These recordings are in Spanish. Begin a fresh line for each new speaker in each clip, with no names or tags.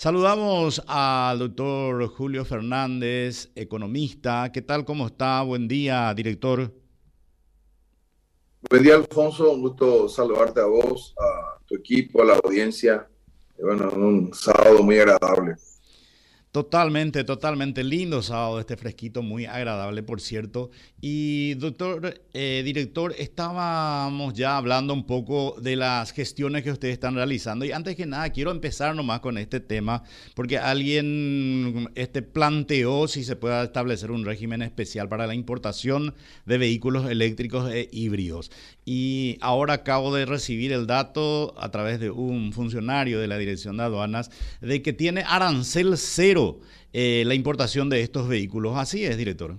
Saludamos al doctor Julio Fernández, economista. ¿Qué tal? ¿Cómo está? Buen día, director.
Buen día, Alfonso. Un gusto saludarte a vos, a tu equipo, a la audiencia. Bueno, un sábado muy agradable.
Totalmente, totalmente lindo sábado, este fresquito, muy agradable, por cierto. Y doctor, eh, director, estábamos ya hablando un poco de las gestiones que ustedes están realizando. Y antes que nada, quiero empezar nomás con este tema, porque alguien este, planteó si se puede establecer un régimen especial para la importación de vehículos eléctricos e híbridos. Y ahora acabo de recibir el dato a través de un funcionario de la Dirección de Aduanas de que tiene arancel cero eh, la importación de estos vehículos. Así es, director.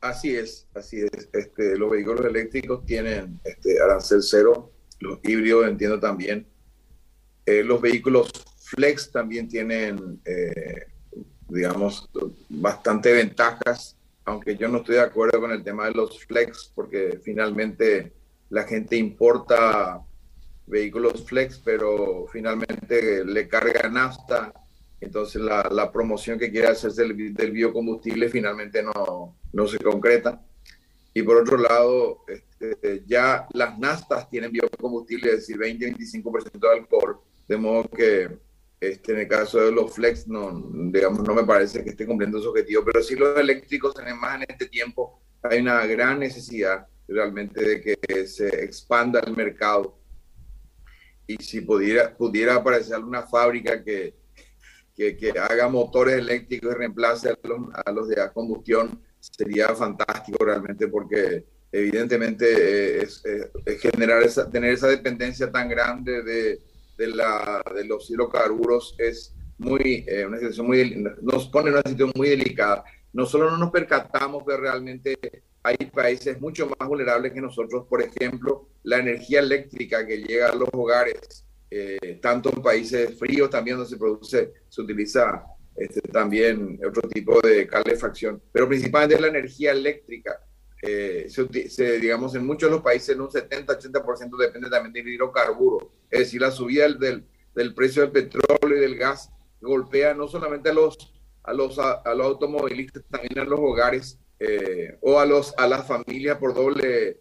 Así es, así es. Este, los vehículos eléctricos tienen este, arancel cero, los híbridos entiendo también. Eh, los vehículos flex también tienen, eh, digamos, bastante ventajas aunque yo no estoy de acuerdo con el tema de los flex, porque finalmente la gente importa vehículos flex, pero finalmente le carga nafta, entonces la, promoción que quiere hacerse del, del, biocombustible finalmente no, no se concreta. Y por otro lado, este, ya las naftas tienen biocombustible, es decir, 20-25% de alcohol, de modo que este, en el caso de los flex, no, digamos, no me parece que esté cumpliendo su objetivo, pero sí los eléctricos, más en este tiempo, hay una gran necesidad realmente de que se expanda el mercado. Y si pudiera, pudiera aparecer alguna fábrica que, que, que haga motores eléctricos y reemplace a los, a los de combustión, sería fantástico realmente porque evidentemente es, es generar esa, tener esa dependencia tan grande de, de, la, de los hidrocarburos es muy, eh, una situación muy, nos pone en una situación muy delicada. No solo no nos percatamos que realmente hay países mucho más vulnerables que nosotros, por ejemplo, la energía eléctrica que llega a los hogares, eh, tanto en países fríos también donde se produce, se utiliza este, también otro tipo de calefacción, pero principalmente la energía eléctrica eh, se, digamos, en muchos de los países en un 70-80% depende también del hidrocarburo. Es decir, la subida del, del, precio del petróleo y del gas golpea no solamente a los, a los, a, los automovilistas, también a los hogares eh, o a, los, a las familias por doble,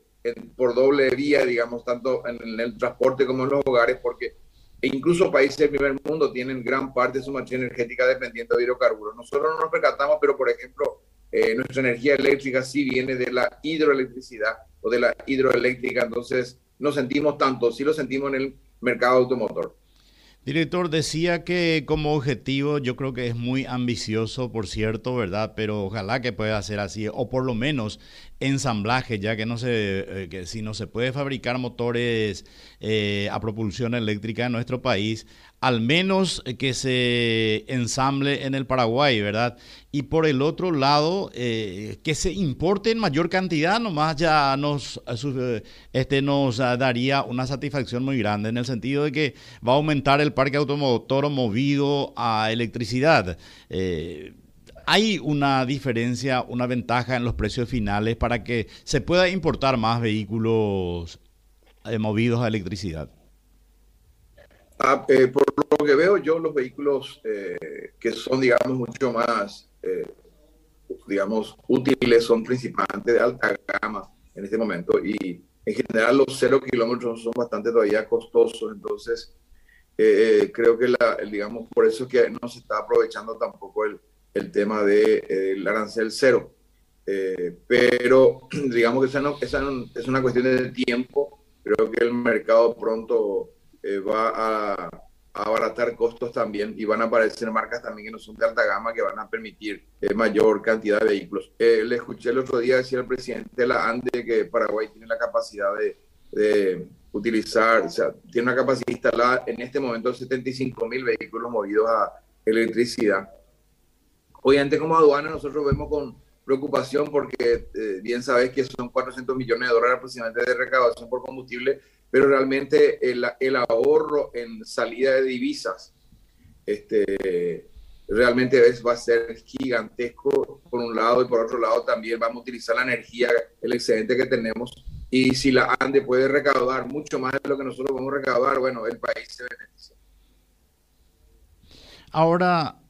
por doble vía, digamos, tanto en, el transporte como en los hogares, porque incluso países del primer mundo tienen gran parte de su matriz energética dependiente de hidrocarburos. Nosotros no nos percatamos, pero por ejemplo, eh, nuestra energía eléctrica sí viene de la hidroelectricidad o de la hidroeléctrica, entonces no sentimos tanto, sí lo sentimos en el mercado automotor.
Director, decía que como objetivo yo creo que es muy ambicioso, por cierto, ¿verdad? Pero ojalá que pueda ser así, o por lo menos ensamblaje, ya que no se, eh, que si no se puede fabricar motores eh, a propulsión eléctrica en nuestro país, al menos que se ensamble en el Paraguay, ¿verdad? Y por el otro lado, eh, que se importe en mayor cantidad, nomás ya nos, este, nos daría una satisfacción muy grande en el sentido de que va a aumentar el parque automotor movido a electricidad hay una diferencia, una ventaja en los precios finales para que se pueda importar más vehículos eh, movidos a electricidad?
Ah, eh, por lo que veo yo, los vehículos eh, que son, digamos, mucho más, digamos, útiles son principalmente de alta gama en este momento y en general los cero kilómetros son bastante todavía costosos, entonces creo que, la, digamos, por eso que no se está aprovechando tampoco el, el tema del de, arancel cero. Eh, pero digamos que esa, no, esa es una cuestión de tiempo. Creo que el mercado pronto eh, va a, abaratar costos también y van a aparecer marcas también que no son de alta gama que van a permitir eh, mayor cantidad de vehículos. le escuché el otro día decir al presidente de la ANDE que Paraguay tiene la capacidad de, de utilizar, o sea, tiene una capacidad instalada en este momento de 75 mil vehículos movidos a electricidad Obviamente como aduana nosotros vemos con preocupación porque eh, bien sabes que son 400 millones de dólares aproximadamente de recaudación por combustible, pero realmente el, el ahorro en salida de divisas este, realmente va a ser gigantesco por un lado y por otro lado también vamos a utilizar la energía, el excedente que tenemos y si la ANDE puede recaudar mucho más de lo que nosotros podemos recaudar, bueno, el país se beneficia.
Ahora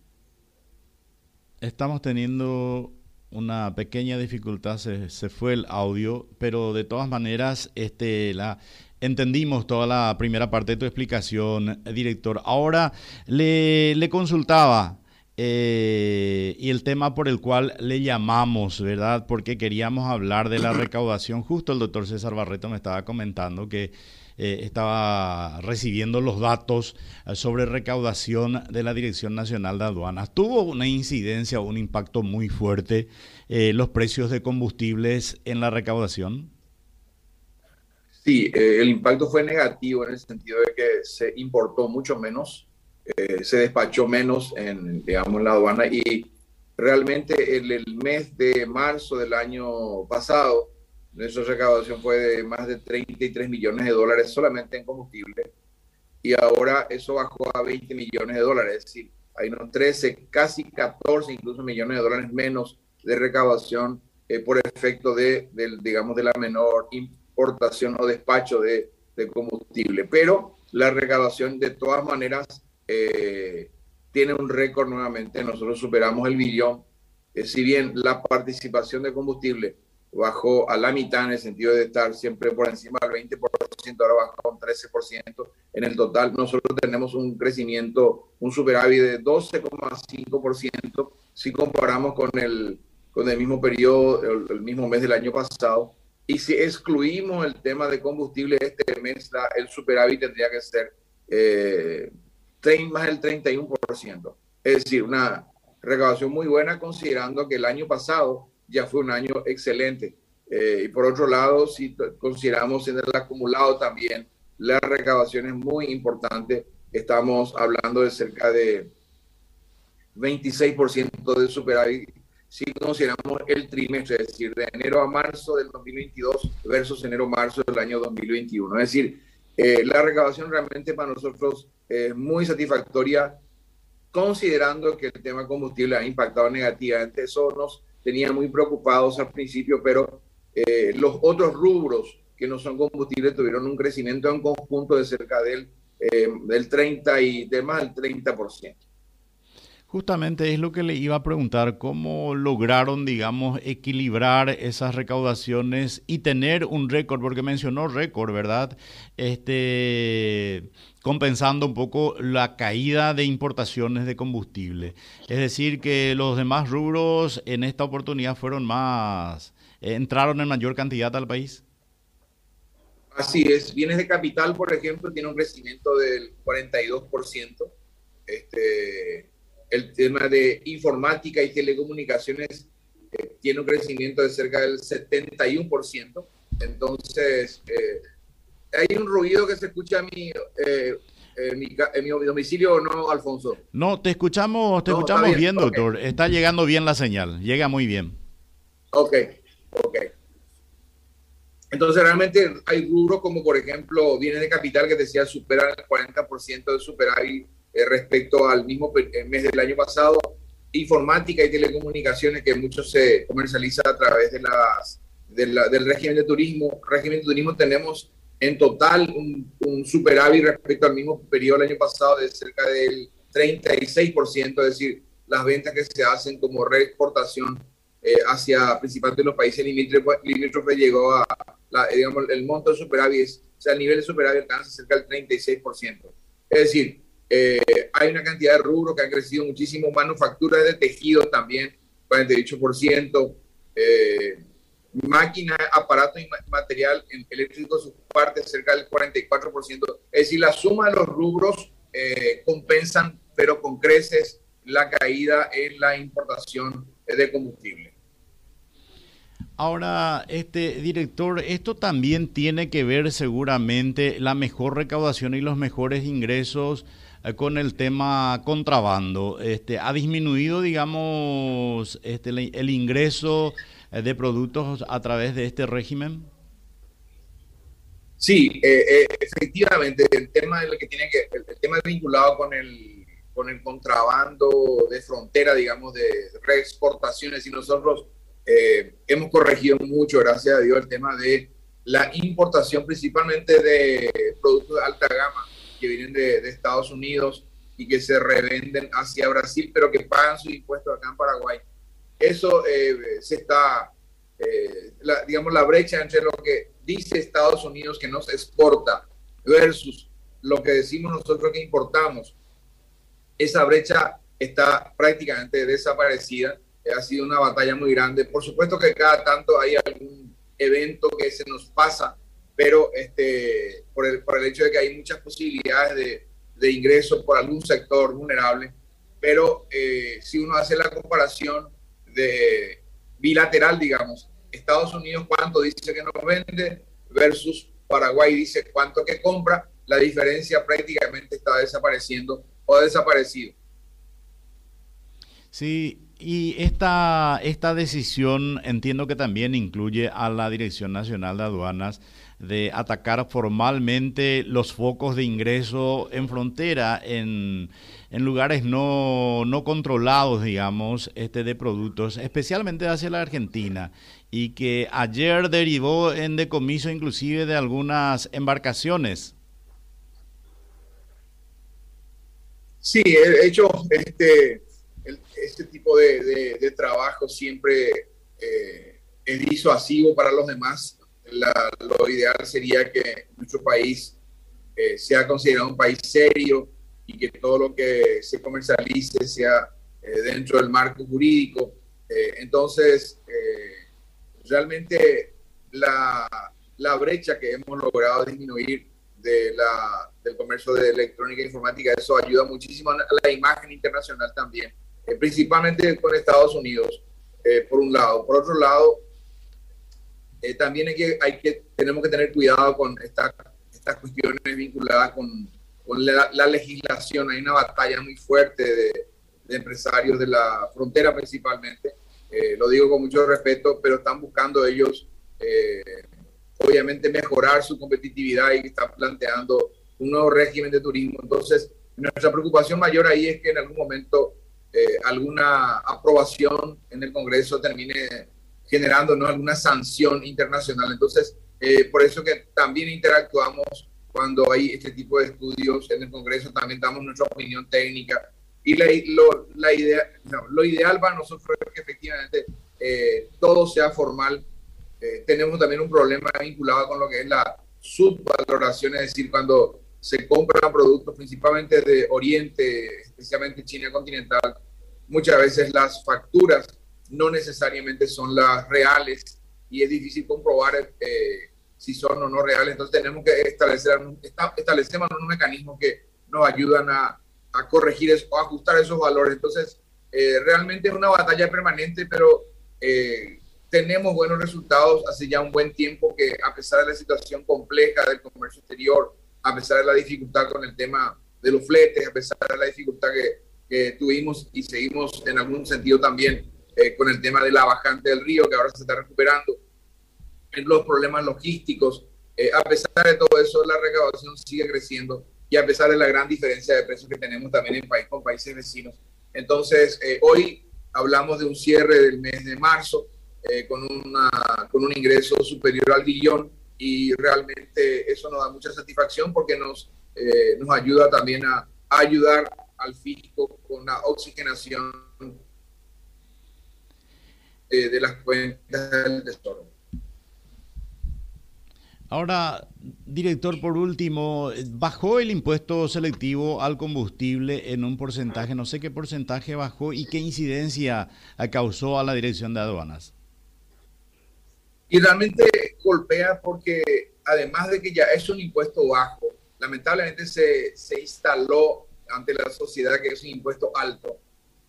estamos teniendo una pequeña dificultad, se, fue el audio, pero de todas maneras, este, la, entendimos toda la primera parte de tu explicación, director. Ahora le, le consultaba. Eh, y el tema por el cual le llamamos, ¿verdad? Porque queríamos hablar de la recaudación. Justo el doctor César Barreto me estaba comentando que eh, estaba recibiendo los datos eh, sobre recaudación de la Dirección Nacional de Aduanas. Tuvo una incidencia, un impacto muy fuerte eh, los precios de combustibles en la recaudación.
Sí, el impacto fue negativo en el sentido de que se importó mucho menos, se despachó menos en, digamos, en la aduana y realmente en el mes de marzo del año pasado nuestra recaudación fue de más de 33 millones de dólares solamente en combustible. Y ahora eso bajó a 20 millones de dólares, es decir, hay unos 13, casi 14 incluso millones de dólares menos de recaudación eh, por efecto de, digamos, de la menor importación o despacho de, combustible. Pero la recaudación de todas maneras eh, tiene un récord nuevamente, nosotros superamos el billón, eh, si bien la participación de combustible bajó a la mitad en el sentido de estar siempre por encima del 20%, ahora bajó un 13% en el total. Nosotros tenemos un crecimiento, un superávit de 12,5% si comparamos con el, con el mismo periodo, el, mismo mes del año pasado. Y si excluimos el tema de combustible, este mes el superávit tendría que ser eh, más del 31%. Es decir, una recaudación muy buena considerando que el año pasado ya fue un año excelente. Eh, y por otro lado, si consideramos en el acumulado también, la recaudación es muy importante. Estamos hablando de cerca de 26% de superávit si consideramos el trimestre, es decir, de enero a marzo del 2022 versus enero a marzo del año 2021. Es decir, eh, la recaudación realmente para nosotros es muy satisfactoria, considerando que el tema combustible ha impactado negativamente. Eso nos tenían muy preocupados al principio, pero eh, los otros rubros que no son combustibles tuvieron un crecimiento en conjunto de cerca del, eh, del 30 y de más del 30%.
Justamente es lo que le iba a preguntar, ¿cómo lograron, digamos, equilibrar esas recaudaciones y tener un récord? Porque mencionó récord, ¿verdad? Este, compensando un poco la caída de importaciones de combustible. Es decir, que los demás rubros en esta oportunidad fueron más, entraron en mayor cantidad al país.
Así es, bienes de capital, por ejemplo, tiene un crecimiento del 42%. Este, el tema de informática y telecomunicaciones eh, tiene un crecimiento de cerca del 71%. Entonces, eh, hay un ruido que se escucha a mí, eh, en, mi, en, mi, domicilio o no, Alfonso.
No, te escuchamos, te escuchamos bien, doctor. Está llegando bien la señal, llega muy bien.
Ok, ok. Entonces, realmente hay rubros como, por ejemplo, bienes de capital que decía superan el 40% de superávit eh, respecto al mismo eh, mes del año pasado. Informática y telecomunicaciones, que mucho se comercializa a través de las, del régimen de turismo. Régimen de turismo tenemos en total un, un, superávit respecto al mismo periodo del año pasado de cerca del 36%, es decir, las ventas que se hacen como reexportación eh, hacia principalmente los países limítrofes llegó a, digamos, el monto de superávit, o sea, el nivel de superávit alcanza cerca del 36%. Es decir, eh, hay una cantidad de rubros que han crecido muchísimo, manufactura de tejido también, 48%, eh, máquinas, aparatos y material eléctrico, su parte cerca del 44%. Es decir, la suma de los rubros eh, compensan, pero con creces, la caída en la importación de combustible.
Ahora, este director, esto también tiene que ver seguramente la mejor recaudación y los mejores ingresos con el tema contrabando. Este, ¿Ha disminuido, digamos, este, el ingreso eh, de productos a través de este régimen?
Sí, eh, efectivamente, el tema de lo que tiene que, el, tema vinculado con el, con el contrabando de frontera, digamos, de reexportaciones, y nosotros hemos corregido mucho, gracias a Dios, el tema de la importación principalmente de productos de alta gama que vienen de, Estados Unidos y que se revenden hacia Brasil, pero que pagan sus impuestos acá en Paraguay. Eso eh, se está, eh, digamos, la brecha entre lo que dice Estados Unidos que nos exporta versus lo que decimos nosotros que importamos. Esa brecha está prácticamente desaparecida. Ha sido una batalla muy grande. Por supuesto que cada tanto hay algún evento que se nos pasa, pero este, por, el, por el hecho de que hay muchas posibilidades de, de ingresos por algún sector vulnerable, pero eh, si uno hace la comparación de bilateral, digamos, Estados Unidos cuánto dice que nos vende versus Paraguay dice cuánto que compra, la diferencia prácticamente está desapareciendo o ha desaparecido.
Sí, y esta, esta decisión entiendo que también incluye a la Dirección Nacional de Aduanas de atacar formalmente los focos de ingreso en frontera, en, en lugares no, no, controlados, digamos, este, de productos, especialmente hacia la Argentina, y que ayer derivó en decomiso inclusive de algunas embarcaciones.
Sí, he hecho este, este tipo de, de, trabajo siempre eh, es disuasivo para los demás lo ideal sería que nuestro país eh, sea considerado un país serio y que todo lo que se comercialice sea eh, dentro del marco jurídico. Eh, entonces, realmente la, la, brecha que hemos logrado disminuir de la, del comercio de electrónica e informática, eso ayuda muchísimo a la imagen internacional también, principalmente con Estados Unidos, por un lado. Por otro lado, eh, también hay que, tenemos que tener cuidado con estas cuestiones vinculadas con, con la, legislación. Hay una batalla muy fuerte de, empresarios de la frontera principalmente. Eh, lo digo con mucho respeto, pero están buscando ellos, eh, obviamente, mejorar su competitividad y están planteando un nuevo régimen de turismo. Entonces, nuestra preocupación mayor ahí es que en algún momento alguna aprobación en el Congreso termine generando ¿no? alguna sanción internacional. Entonces, eh, por eso que también interactuamos cuando hay este tipo de estudios en el Congreso, también damos nuestra opinión técnica. Y la, lo, la idea, lo ideal para nosotros es que efectivamente eh, todo sea formal. Eh, tenemos también un problema vinculado con lo que es la subvaloración, es decir, cuando se compran productos principalmente de Oriente, especialmente China continental, muchas veces las facturas no necesariamente son las reales y es difícil comprobar eh, si son o no reales. Entonces tenemos que establecer, establecemos unos mecanismos que nos ayudan a, corregir eso, a ajustar esos valores. Entonces, eh, realmente es una batalla permanente, pero eh, tenemos buenos resultados hace ya un buen tiempo que a pesar de la situación compleja del comercio exterior, a pesar de la dificultad con el tema de los fletes, a pesar de la dificultad que tuvimos y seguimos en algún sentido también eh, con el tema de la bajante del río, que ahora se está recuperando, en los problemas logísticos. Eh, a pesar de todo eso, la recaudación sigue creciendo y a pesar de la gran diferencia de precios que tenemos también en país con países vecinos. Entonces, eh, hoy hablamos de un cierre del mes de marzo con, una, con un ingreso superior al billón y realmente eso nos da mucha satisfacción porque nos, nos ayuda también a, a ayudar al fisco con la oxigenación eh, de las cuentas del Tesoro.
Ahora, director, por último, ¿bajó el impuesto selectivo al combustible en un porcentaje? No sé qué porcentaje bajó y qué incidencia causó a la dirección de aduanas.
Y realmente golpea porque además de que ya es un impuesto bajo, lamentablemente se, se instaló ante la sociedad que es un impuesto alto.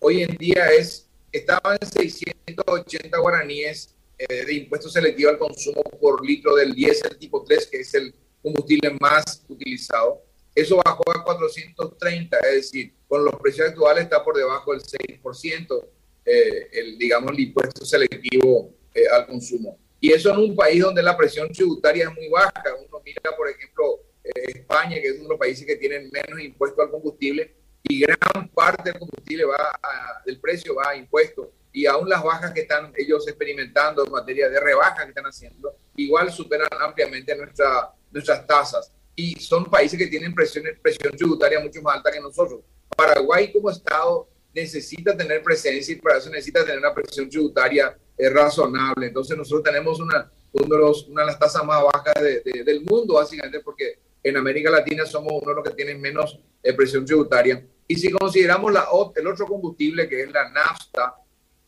Hoy en día es estaba en 680 guaraníes eh, de impuesto selectivo al consumo por litro del diésel tipo 3, que es el combustible más utilizado. Eso bajó a 430, es decir, con los precios actuales está por debajo del 6%, eh, el, digamos, el impuesto selectivo eh, al consumo. Y eso en un país donde la presión tributaria es muy baja. Uno mira, por ejemplo, España, que es uno de los países que tienen menos impuesto al combustible, y gran parte del combustible va del precio va a impuestos y aún las bajas que están ellos experimentando en materia de rebajas que están haciendo, igual superan ampliamente nuestra, nuestras tasas. Y son países que tienen presión, presión tributaria mucho más alta que nosotros. Paraguay como Estado necesita tener presencia y para eso necesita tener una presión tributaria eh, razonable. Entonces nosotros tenemos una, uno de los, una de las tasas más bajas del mundo, básicamente, porque en América Latina somos uno de los que tienen menos eh, presión tributaria. Y si consideramos el otro combustible, que es la nafta,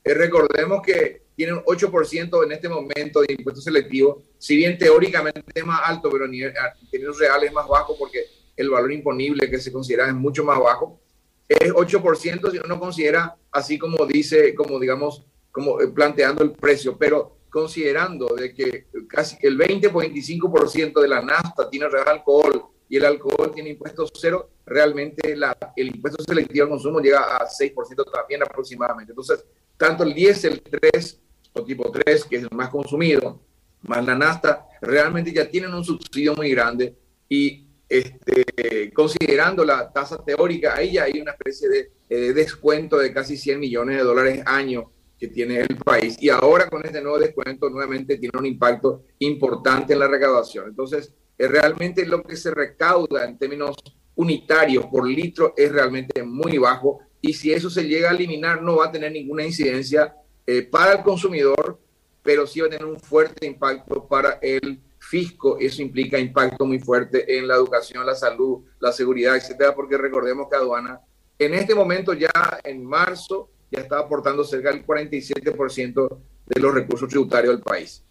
eh, recordemos que tiene un 8% en este momento de impuesto selectivo, si bien teóricamente es más alto, pero en términos reales es más bajo porque el valor imponible que se considera es mucho más bajo. Es 8% si uno considera así como dice, como digamos, como eh, planteando el precio, pero considerando de que casi el 20 25% de la nafta tiene real alcohol y el alcohol tiene impuestos cero, realmente la, el impuesto selectivo al consumo llega a 6% también aproximadamente. Entonces, tanto el diésel 3 o tipo 3, que es el más consumido, más la nafta, realmente ya tienen un subsidio muy grande y este, considerando la tasa teórica, ahí ya hay una especie de eh, descuento de casi 100 millones de dólares año que tiene el país. Y ahora con este nuevo descuento nuevamente tiene un impacto importante en la recaudación. Entonces, realmente lo que se recauda en términos unitarios por litro es realmente muy bajo. Y si eso se llega a eliminar, no va a tener ninguna incidencia eh, para el consumidor, pero sí va a tener un fuerte impacto para el fisco. Eso implica impacto muy fuerte en la educación, la salud, la seguridad, etcétera, porque recordemos que aduana en este momento ya en marzo ya está aportando cerca del 47% de los recursos tributarios del país.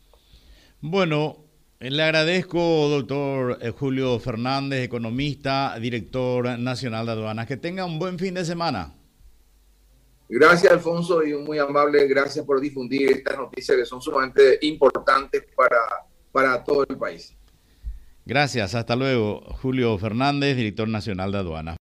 Bueno, le agradezco, doctor eh, Julio Fernández, economista, director nacional de aduanas. Que tenga un buen fin de semana.
Gracias, Alfonso, y un muy amable gracias por difundir estas noticias que son sumamente importantes para, para todo el país.
Gracias, hasta luego. Julio Fernández, director nacional de aduanas.